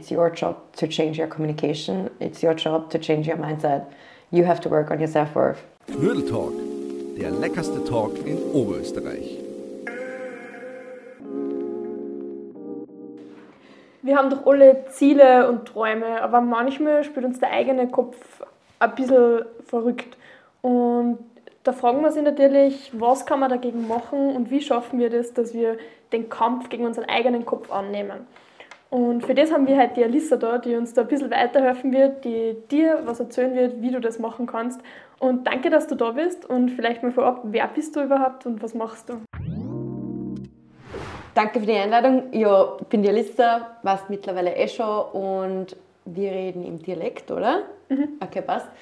it's your job to change your communication. It's your job to change your mindset. You have to work on your self-worth. Knödel Talk, der leckerste Talk in Oberösterreich. Wir haben doch alle Ziele und Träume, aber manchmal spielt uns der eigene Kopf ein bisschen verrückt. Und da fragen wir sich natürlich, was kann man dagegen machen und wie schaffen wir das, dass wir den Kampf gegen unseren eigenen Kopf annehmen. Und für das haben wir heute die Alissa da, die uns da ein bisschen weiterhelfen wird, die dir was erzählen wird, wie du das machen kannst. Und danke, dass du da bist und vielleicht mal vorab, wer bist du überhaupt und was machst du? Danke für die Einladung. Ja, ich bin die Alissa, warst mittlerweile eh schon und wir reden im Dialekt, oder? Mhm. Okay, passt.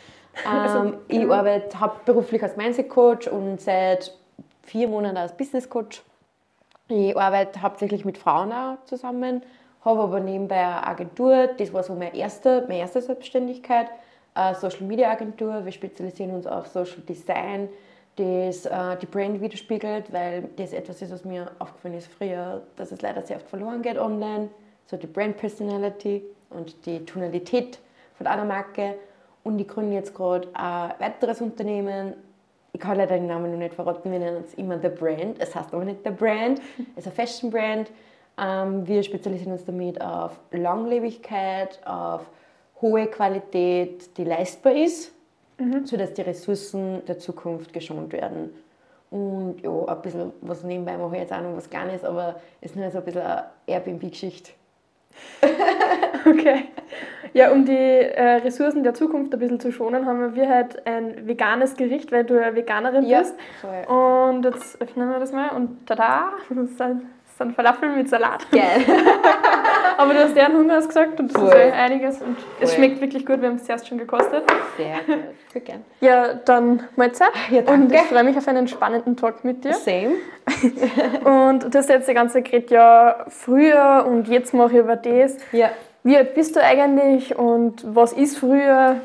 Also, ähm, ich genau. arbeite hauptberuflich als Mindset Coach und seit vier Monaten als Business Coach. Ich arbeite hauptsächlich mit Frauen auch zusammen, habe aber nebenbei eine Agentur. Das war so meine erste, meine erste Selbstständigkeit. Eine Social Media Agentur. Wir spezialisieren uns auf Social Design, das äh, die Brand widerspiegelt, weil das etwas ist, was mir aufgefallen ist früher, dass es leider sehr oft verloren geht online. So die Brand Personality und die Tonalität von einer Marke. Und ich gründe jetzt gerade ein weiteres Unternehmen. Ich kann leider den Namen noch nicht verraten, wir nennen es immer The Brand. Es heißt aber nicht The Brand, es ist eine Fashion Brand. Ähm, wir spezialisieren uns damit auf Langlebigkeit, auf hohe Qualität, die leistbar ist, mhm. sodass die Ressourcen der Zukunft geschont werden. Und ja, ein bisschen was nebenbei mache ich jetzt auch noch was Kleines, aber es ist nur so ein bisschen eine Airbnb-Geschichte. okay. Ja, um die äh, Ressourcen der Zukunft ein bisschen zu schonen, haben wir halt ein veganes Gericht, weil du ja Veganerin ja, bist. Voll. Und jetzt öffnen wir das mal und tada, das ist ein sind Falafel mit Salat. Geil. Aber du hast ja einen Hunger hast gesagt und das cool. ist ja einiges und cool. es schmeckt wirklich gut. Wir haben es zuerst schon gekostet. Sehr gut. Gern. Ja, dann Mahlzeit. Ja, danke. Und ich freue mich auf einen spannenden Talk mit dir. Same. und du hast jetzt die ganze geredet, ja, früher und jetzt mache ich über das. Ja. Wie alt bist du eigentlich und was ist früher?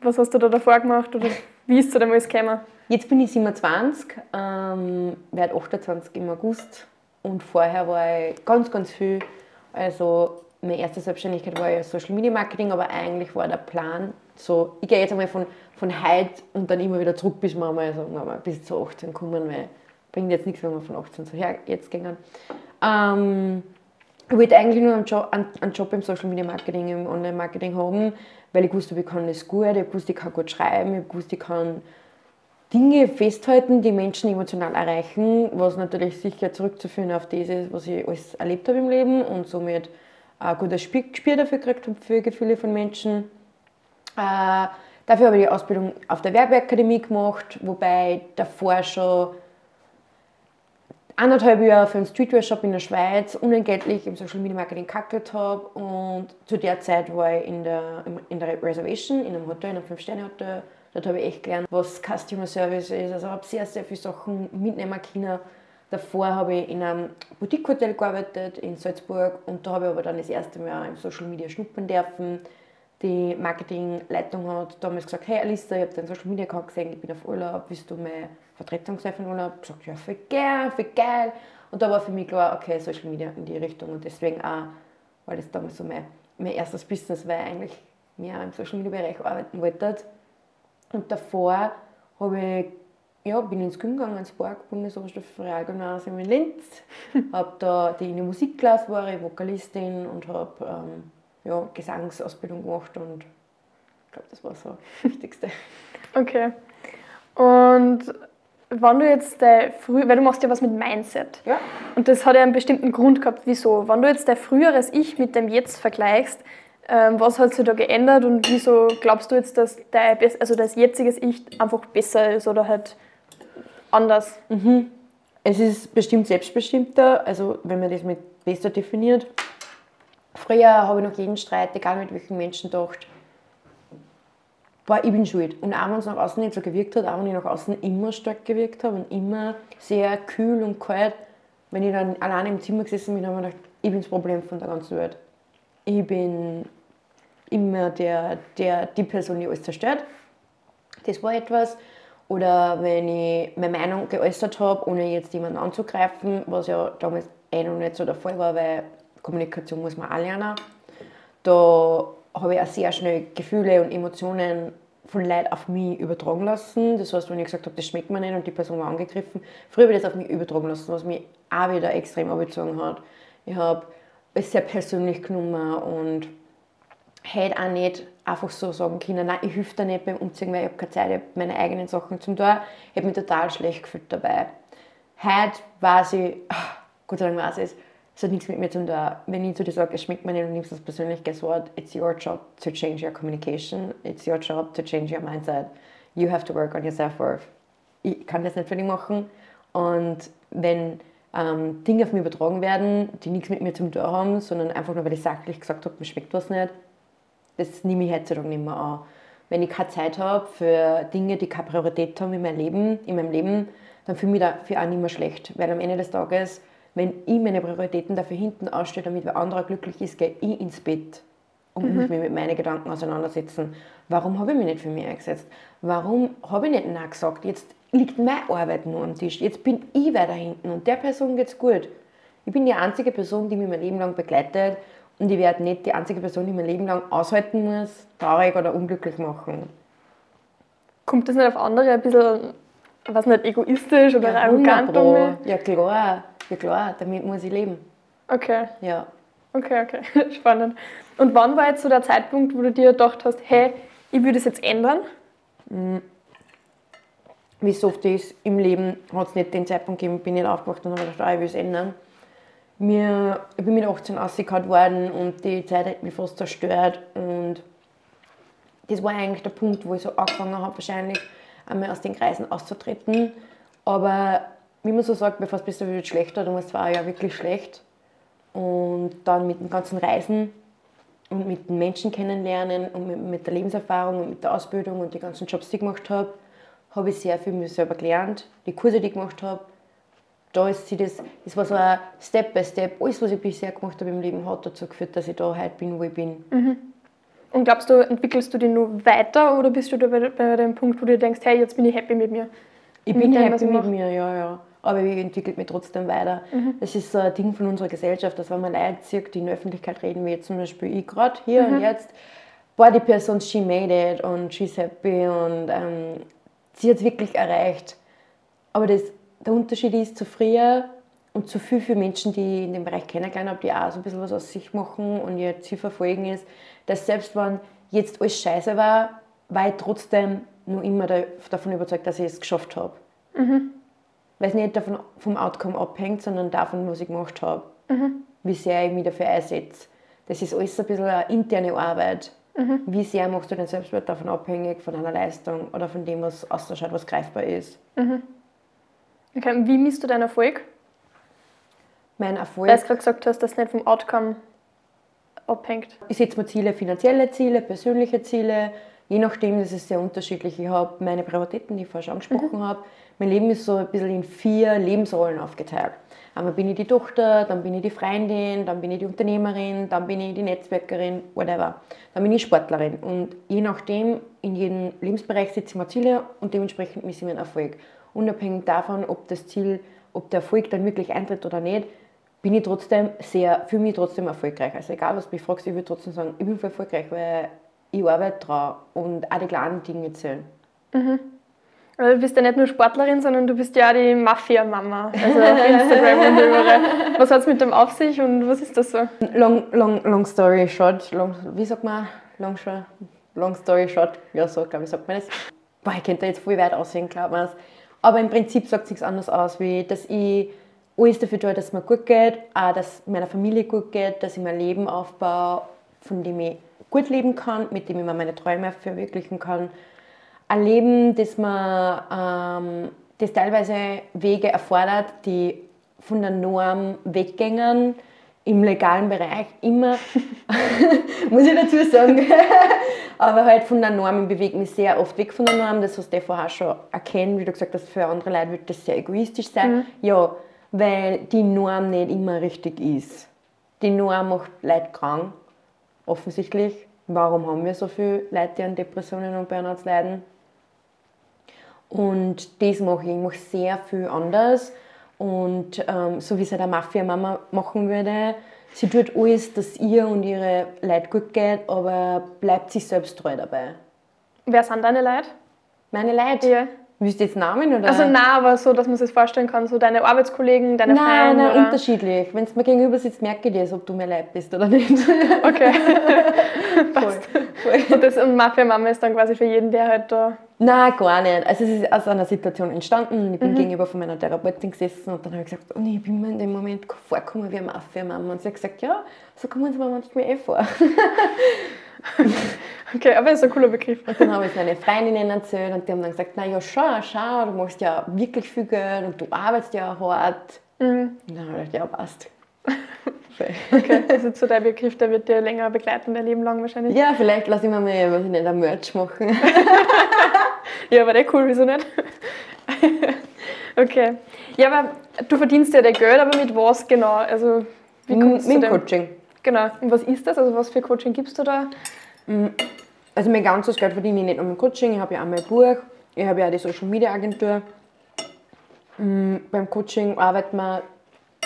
Was hast du da davor gemacht oder wie ist zu dem alles gekommen? Jetzt bin ich 27, ähm, werde 28 im August und vorher war ich ganz, ganz viel. Also meine erste Selbstständigkeit war ja Social Media Marketing, aber eigentlich war der Plan so, ich gehe jetzt einmal von, von heute und dann immer wieder zurück, bis wir mal sagen wir mal, bis zu 18 kommen, weil bringt jetzt nichts, wenn wir von 18 zu her jetzt gehen. Ähm, ich wollte eigentlich nur einen Job, einen Job im Social Media Marketing, im Online Marketing haben, weil ich wusste, ich kann das gut, ich wusste, ich kann gut schreiben, ich wusste, ich kann Dinge festhalten, die Menschen emotional erreichen, was natürlich sicher zurückzuführen auf das ist, was ich alles erlebt habe im Leben und somit ein gutes Gespür dafür gekriegt habe, für Gefühle von Menschen. Äh, dafür habe ich die Ausbildung auf der Werbeakademie gemacht, wobei davor schon anderthalb Jahre für einen Streetwear-Shop in der Schweiz unentgeltlich im Social Media Marketing kackelt habe und zu der Zeit war ich in der, in der Reservation, in einem Hotel, in einem 5-Sterne-Hotel Dort habe ich echt gelernt, was Customer Service ist. Also habe sehr, sehr viele Sachen mitnehmen können. Davor habe ich in einem Boutique-Hotel gearbeitet in Salzburg und da habe ich aber dann das erste Mal im Social Media schnuppern dürfen. Die Marketingleitung hat damals gesagt, hey Alissa, ich habe deinen Social Media Account gesehen, ich bin auf Urlaub, willst du meine Vertretung sein von Urlaub? Ich habe gesagt, ja, voll gern, voll geil. Und da war für mich klar, okay, Social Media in die Richtung und deswegen auch, weil das damals so mein, mein erstes Business war, eigentlich mehr im Social Media Bereich arbeiten wollte und davor habe ich, ja, bin ins Gym gegangen, ins Park, Bundesoberstufe Realgymnasium in Linz. habe da die in der Musikklasse war, ich Vokalistin und habe ähm, ja, Gesangsausbildung gemacht und ich glaube, das war so das Wichtigste. Okay. Und wenn du jetzt dein früh, weil du machst ja was mit Mindset. Ja. Und das hat ja einen bestimmten Grund gehabt, wieso. Wenn du jetzt dein früheres Ich mit dem Jetzt vergleichst, was hat sich da geändert und wieso glaubst du jetzt, dass dein, also das jetziges Ich einfach besser ist oder halt anders? Mhm. Es ist bestimmt selbstbestimmter, also wenn man das mit besser definiert. Früher habe ich noch jeden Streit, egal mit welchen Menschen, gedacht, boah, ich bin schuld. Und auch wenn es nach außen nicht so gewirkt hat, auch wenn ich nach außen immer stark gewirkt habe und immer sehr kühl und kalt, wenn ich dann alleine im Zimmer gesessen bin, habe ich mir gedacht, ich bin das Problem von der ganzen Welt. Ich bin immer der, der, die Person, die alles zerstört. Das war etwas. Oder wenn ich meine Meinung geäußert habe, ohne jetzt jemanden anzugreifen, was ja damals eh noch nicht so der Fall war, weil Kommunikation muss man auch lernen. da habe ich auch sehr schnell Gefühle und Emotionen von Leid auf mich übertragen lassen. Das heißt, wenn ich gesagt habe, das schmeckt mir nicht und die Person war angegriffen, früher habe ich das auf mich übertragen lassen, was mich auch wieder extrem abgezogen hat. Ich habe es sehr persönlich genommen und hätte auch nicht einfach so sagen können, nein, ich helfe dir nicht beim Umziehen, weil ich habe keine Zeit, ich habe meine eigenen Sachen zum tun. Ich habe mich total schlecht gefühlt dabei. Heute weiß ich, ach, Gott sei Dank weiß ich es, es hat nichts mit mir zu tun. Wenn ich zu dir sage, es schmeckt mir nicht und nimmst das persönlich, guess what? It's your job to change your communication. It's your job to change your mindset. You have to work on your self-worth. Ich kann das nicht für dich machen. Und wenn ähm, Dinge auf mich übertragen werden, die nichts mit mir zu tun haben, sondern einfach nur, weil ich sachlich gesagt habe, mir schmeckt was nicht, das nehme ich heutzutage nicht mehr an. Wenn ich keine Zeit habe für Dinge, die keine Priorität haben in meinem Leben, in meinem Leben dann fühle ich mich dafür auch nicht mehr schlecht. Weil am Ende des Tages wenn ich meine Prioritäten dafür hinten ausstelle, damit wer anderer glücklich ist, gehe ich ins Bett und mhm. muss mich mit meinen Gedanken auseinandersetzen. Warum habe ich mich nicht für mich eingesetzt? Warum habe ich nicht Nein gesagt? Jetzt liegt meine Arbeit nur am Tisch. Jetzt bin ich weiter hinten und der Person geht es gut. Ich bin die einzige Person, die mich mein Leben lang begleitet und ich werde nicht die einzige Person, die mein Leben lang aushalten muss, traurig oder unglücklich machen. Kommt das nicht auf andere ein bisschen, was nicht, egoistisch oder ja, arrogant? Ja, klar. Ja klar, damit muss ich leben. Okay. Ja. Okay, okay. Spannend. Und wann war jetzt so der Zeitpunkt, wo du dir gedacht hast, hey, ich würde es jetzt ändern? Mhm. Wie so oft ist im Leben, hat es nicht den Zeitpunkt gegeben, bin ich aufgewacht und habe gedacht, ah, ich will es ändern. Mir, ich bin mit 18 ausgehauen worden und die Zeit hat mich fast zerstört. Und das war eigentlich der Punkt, wo ich so angefangen habe, wahrscheinlich einmal aus den Kreisen auszutreten. Aber wie man so sagt, bevor es besser wird, schlechter. Damals war ja wirklich schlecht. Und dann mit den ganzen Reisen und mit den Menschen kennenlernen und mit, mit der Lebenserfahrung und mit der Ausbildung und die ganzen Jobs, die ich gemacht habe, habe ich sehr viel mir selber gelernt. Die Kurse, die ich gemacht habe, da ist sie das, das war so ein Step by Step. Alles, was ich bisher gemacht habe im Leben, hat dazu geführt, dass ich da heute bin, wo ich bin. Mhm. Und glaubst du, entwickelst du dich nur weiter oder bist du da bei, bei dem Punkt, wo du denkst, hey, jetzt bin ich happy mit mir? Ich bin happy mit mir, ja, ja aber ich entwickle mich trotzdem weiter. Mhm. Das ist so ein Ding von unserer Gesellschaft, dass wenn man Leute sieht, die in der Öffentlichkeit reden, wie jetzt zum Beispiel ich gerade hier mhm. und jetzt, boah, die Person, she made it und she's happy und ähm, sie hat es wirklich erreicht. Aber das, der Unterschied ist zu früher und zu viel für Menschen, die in dem Bereich kennengelernt habe, die auch so ein bisschen was aus sich machen und ihr Ziel verfolgen, ist, dass selbst wenn jetzt alles scheiße war, war ich trotzdem nur immer davon überzeugt, dass ich es geschafft habe. Mhm weil es nicht davon, vom Outcome abhängt, sondern davon, was ich gemacht habe. Mhm. Wie sehr ich mich dafür einsetze. Das ist alles ein bisschen eine interne Arbeit. Mhm. Wie sehr machst du dein Selbstwert davon abhängig, von einer Leistung oder von dem, was ausschaut, was greifbar ist. Mhm. Okay, wie misst du deinen Erfolg? Mein Erfolg? Weil du gerade gesagt hast, dass es nicht vom Outcome abhängt. Ich setze mir Ziele, finanzielle Ziele, persönliche Ziele, je nachdem, das ist sehr unterschiedlich. Ich habe meine Prioritäten, die ich vorher schon angesprochen mhm. habe. Mein Leben ist so ein bisschen in vier Lebensrollen aufgeteilt. Einmal bin ich die Tochter, dann bin ich die Freundin, dann bin ich die Unternehmerin, dann bin ich die Netzwerkerin, whatever. Dann bin ich Sportlerin. Und je nachdem, in jedem Lebensbereich setze ich mir Ziele und dementsprechend messe ich meinen Erfolg. Unabhängig davon, ob das Ziel, ob der Erfolg dann wirklich eintritt oder nicht, bin ich trotzdem sehr, für mich trotzdem erfolgreich. Also egal, was du mich fragst, ich würde trotzdem sagen, ich bin erfolgreich, weil ich arbeite dran und auch die kleinen Dinge zählen. Mhm. Also du bist ja nicht nur Sportlerin, sondern du bist ja auch die Mafia-Mama. Also auf Instagram und überall. Was hat es mit dem auf sich und was ist das so? Long, long, long story short. Long, wie sagt man? Long, long story short. Ja, so glaube ich, sagt man das. Boah, ich könnte jetzt voll weit aussehen, glaube ich. Aber im Prinzip sagt es anderes aus, wie dass ich alles dafür tue, dass es mir gut geht, auch dass meiner Familie gut geht, dass ich mein Leben aufbaue, von dem ich gut leben kann, mit dem ich mir meine Träume verwirklichen kann. Ein Leben, das, man, ähm, das teilweise Wege erfordert, die von der Norm weggängen, im legalen Bereich immer, muss ich dazu sagen, aber halt von der Norm, ich bewege mich sehr oft weg von der Norm, das hast du vorher schon erkennen, wie du gesagt hast, für andere Leute wird das sehr egoistisch sein. Mhm. Ja, weil die Norm nicht immer richtig ist. Die Norm macht Leute krank offensichtlich. Warum haben wir so viele Leute, die an Depressionen und Burnouts leiden? Und das mache ich. Ich mache sehr viel anders. Und ähm, so wie es eine Mafia-Mama machen würde, sie tut alles, dass ihr und ihre Leute gut geht, aber bleibt sich selbst treu dabei. Wer sind deine Leute? Meine Leute? Ja. Willst du jetzt Namen oder? Also na, aber so, dass man sich das vorstellen kann, so deine Arbeitskollegen, deine nein, Freunde nein, oder? unterschiedlich. Wenn du mir gegenüber sitzt, merke ich das, ob du mir leid bist oder nicht. Okay. Das, Mafia-Mama ist dann quasi für jeden, der halt da... Nein, gar nicht. Also es ist aus einer Situation entstanden. Ich bin Mhm. gegenüber von meiner Therapeutin gesessen und dann habe ich gesagt, oh, nee, ich bin mir in dem Moment vorgekommen wie eine Mafia-Mama. Und sie hat gesagt, ja, so kommen sie mir manchmal eh vor. Okay, aber ist ein cooler Begriff. Und dann habe ich es meinen Freundinnen erzählt und die haben dann gesagt, na ja, schau, schau, du machst ja wirklich viel Geld und du arbeitest ja hart. Mhm. Und dann habe ich gedacht, ja, passt. Okay, das ist so der Begriff, der wird dir länger begleiten, dein Leben lang wahrscheinlich. Ja, vielleicht lasse ich mir mal, was ich nicht, ein Merch machen. Ja, aber der cool, wieso nicht? okay. Ja, aber du verdienst ja dein Geld, aber mit was genau? Also, wie kommst Mit du dem? Coaching. Genau. Und was ist das? Also, was für Coaching gibst du da? Also mein ganzes Geld verdiene ich nicht nur mit Coaching, ich habe ja auch mein Buch, ich habe ja auch die Social Media Agentur. Beim Coaching arbeiten wir,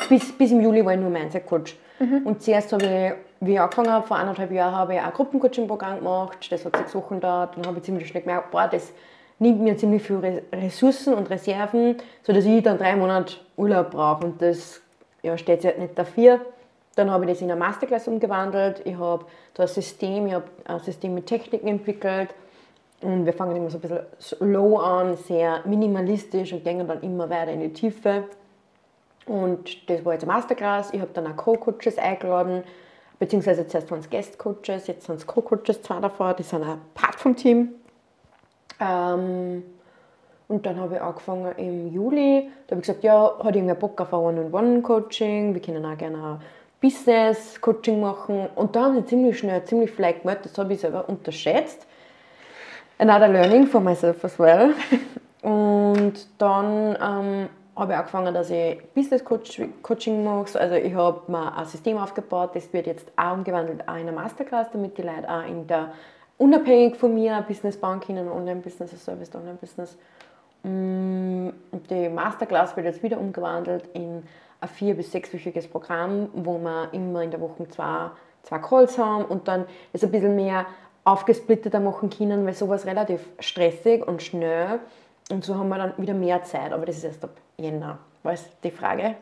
bis, bis im Juli war ich nur Mindset Coach. Und zuerst habe ich, wie ich angefangen habe, vor eineinhalb Jahren habe ich auch ein Gruppencoaching-Programm gemacht, das hat sechs Wochen gedauert, dann habe ich ziemlich schnell gemerkt, boah, das nimmt mir ziemlich viele Re- Ressourcen und Reserven, sodass ich dann drei Monate Urlaub brauche und das ja, steht sich halt nicht dafür. Dann habe ich das in eine Masterclass umgewandelt. Ich habe da ein System, ich habe ein System mit Techniken entwickelt. Und wir fangen immer so ein bisschen low an, sehr minimalistisch und gehen dann immer weiter in die Tiefe. Und das war jetzt Masterclass. Ich habe dann auch Co-Coaches eingeladen, beziehungsweise zuerst waren es Guest-Coaches, jetzt sind es Co-Coaches, zwei davon, die sind auch Part vom Team. Ähm, und dann habe ich angefangen im Juli. Da habe ich gesagt, ja, hat irgendwer Bock auf ein One-on-One-Coaching? Wir können auch gerne Business-Coaching machen. Und da haben sie ziemlich schnell, ziemlich vielleicht gemeldet. Das habe ich selber unterschätzt. Another learning for myself as well. Und dann ähm, habe ich angefangen, dass ich Business-Coaching mache. Also ich habe mir ein System aufgebaut, das wird jetzt auch umgewandelt auch in eine Masterclass, damit die Leute auch in der unabhängig von mir ein Business bauen können, ein Online-Business, ein Service, Online-Business. Mm, die Masterclass wird jetzt wieder umgewandelt in ein vier- bis sechswöchiges Programm, wo wir immer in der Woche zwei, zwei Calls haben und dann das ein bisschen mehr aufgesplitteter machen können, weil sowas relativ stressig und schnell und so haben wir dann wieder mehr Zeit, aber das ist erst ab Jänner. Weißt du die Frage?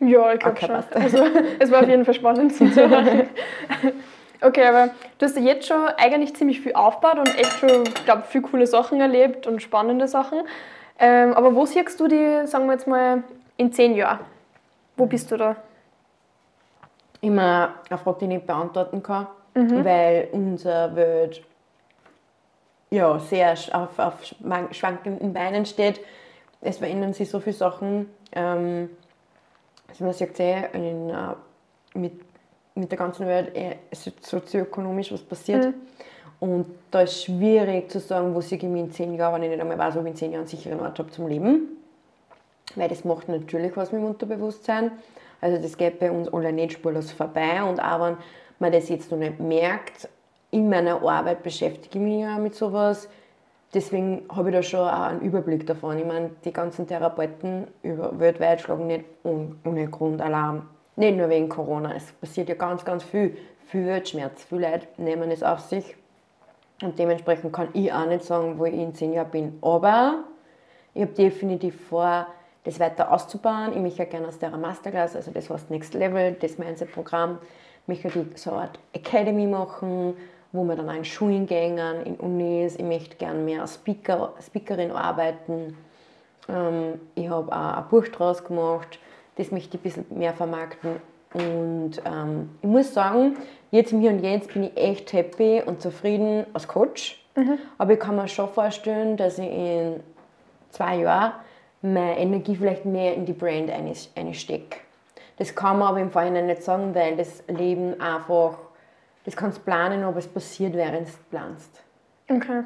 Ja, ich glaube Okay, schon. passt. Also, es war auf jeden Fall spannend zuzuhören. Okay, aber du hast ja jetzt schon eigentlich ziemlich viel aufgebaut und echt schon, ich glaube, viele coole Sachen erlebt und spannende Sachen. Ähm, aber wo siehst du die, sagen wir jetzt mal, in zehn Jahren? Wo bist du da? Immer eine Frage, die ich nicht beantworten kann, weil unsere Welt ja, sehr auf, auf schwank- schwankenden Beinen steht. Es verändern sich so viele Sachen. Ähm, also man sieht sehr in, äh, mit, mit der ganzen Welt äh, so- sozioökonomisch, was passiert. Und da ist schwierig zu sagen, wo ich mich in zehn Jahren, wenn ich nicht einmal weiß, ob ich in zehn Jahren einen sicheren Ort habe zum Leben. Weil das macht natürlich was mit dem Unterbewusstsein. Also das geht bei uns alle nicht spurlos vorbei. Und auch wenn man das jetzt noch nicht merkt, in meiner Arbeit beschäftige ich mich ja mit sowas. Deswegen habe ich da schon auch einen Überblick davon. Ich meine, die ganzen Therapeuten über, weltweit schlagen nicht un, ohne Grund Alarm. Nicht nur wegen Corona. Es passiert ja ganz, ganz viel. Viel Schmerz. Viele Leute nehmen es auf sich. Und dementsprechend kann ich auch nicht sagen, wo ich in zehn Jahren bin. Aber ich habe definitiv vor, das weiter auszubauen. Ich möchte ja gerne aus der Masterclass, also das heißt Next Level, das Mindset-Programm, möchte ich so eine Art Academy machen, wo wir dann auch in Schulen gehen, in Unis. Ich möchte gerne mehr als Speaker, Speakerin arbeiten. Ähm, ich habe auch ein Buch draus gemacht, das möchte ich ein bisschen mehr vermarkten. Und ähm, ich muss sagen, jetzt im Hier und Jetzt bin ich echt happy und zufrieden als Coach. Aber ich kann mir schon vorstellen, dass ich in zwei Jahren meine Energie vielleicht mehr in die Brand einstecke. Das kann man aber im Vorhinein nicht sagen, weil das Leben einfach, das kannst du planen, aber es passiert, während du planst. Okay.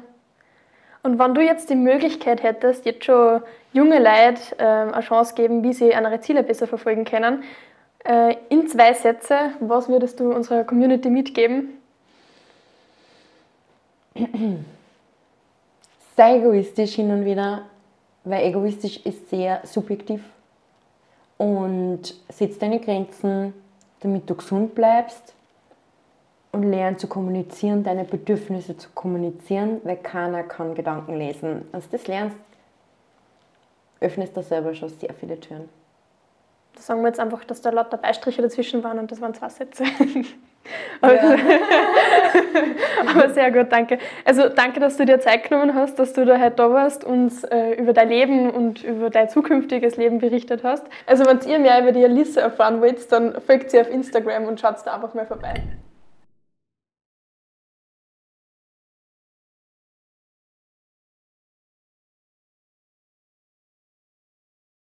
Und wenn du jetzt die Möglichkeit hättest, jetzt schon junge Leute ähm, eine Chance geben, wie sie ihre Ziele besser verfolgen können, äh, in zwei Sätze, was würdest du unserer Community mitgeben? Sei egoistisch hin und wieder, weil egoistisch ist sehr subjektiv. Und setz deine Grenzen, damit du gesund bleibst und lernen zu kommunizieren, deine Bedürfnisse zu kommunizieren, weil keiner kann Gedanken lesen. Als du das lernst, öffnest du selber schon sehr viele Türen. Da sagen wir jetzt einfach, dass da lauter Beistriche dazwischen waren und das waren zwei Sätze. Aber, Ja. aber sehr gut, danke. Also danke, dass du dir Zeit genommen hast, dass du da heute da warst, uns äh, über dein Leben und über dein zukünftiges Leben berichtet hast. Also wenn ihr mehr über die Alissa erfahren wollt, dann folgt sie auf Instagram und schaut da einfach mal vorbei.